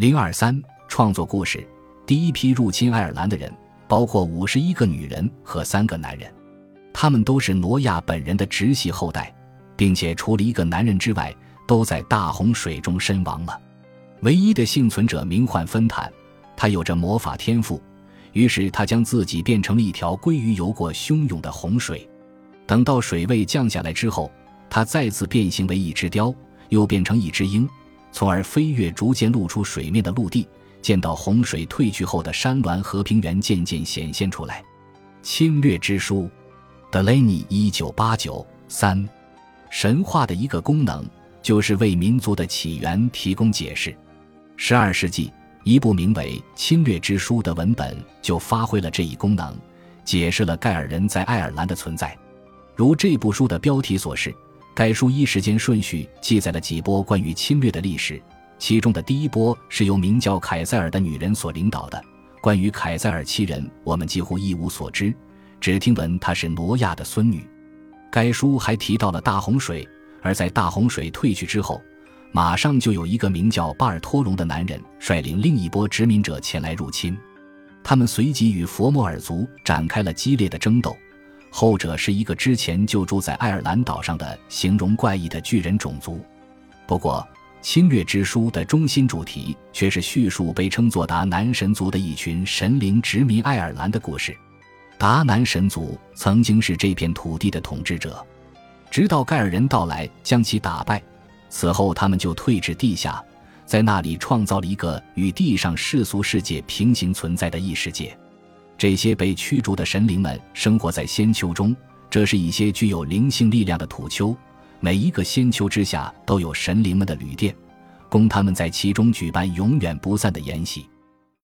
零二三创作故事：第一批入侵爱尔兰的人包括五十一个女人和三个男人，他们都是挪亚本人的直系后代，并且除了一个男人之外，都在大洪水中身亡了。唯一的幸存者名唤芬坦，他有着魔法天赋，于是他将自己变成了一条鲑鱼游过汹涌的洪水。等到水位降下来之后，他再次变形为一只雕，又变成一只鹰，从而飞越逐渐露出水面的陆地，见到洪水退去后的山峦和平原渐渐显现出来。侵略之书，德雷尼一九八九三。神话的一个功能就是为民族的起源提供解释。十二世纪，一部名为《侵略之书》的文本就发挥了这一功能，解释了盖尔人在爱尔兰的存在。如这部书的标题所示，该书依时间顺序记载了几波关于侵略的历史。其中的第一波是由名叫凯塞尔的女人所领导的。关于凯塞尔七人，我们几乎一无所知，只听闻她是挪亚的孙女。该书还提到了大洪水，而在大洪水退去之后，马上就有一个名叫巴尔托隆的男人率领另一波殖民者前来入侵。他们随即与佛莫尔族展开了激烈的争斗。后者是一个之前就住在爱尔兰岛上的形容怪异的巨人种族，不过《侵略之书》的中心主题却是叙述被称作达南神族的一群神灵殖民爱尔兰的故事。达南神族曾经是这片土地的统治者，直到盖尔人到来将其打败，此后他们就退至地下，在那里创造了一个与地上世俗世界平行存在的异世界。这些被驱逐的神灵们生活在仙丘中，这是一些具有灵性力量的土丘。每一个仙丘之下都有神灵们的旅店，供他们在其中举办永远不散的筵席。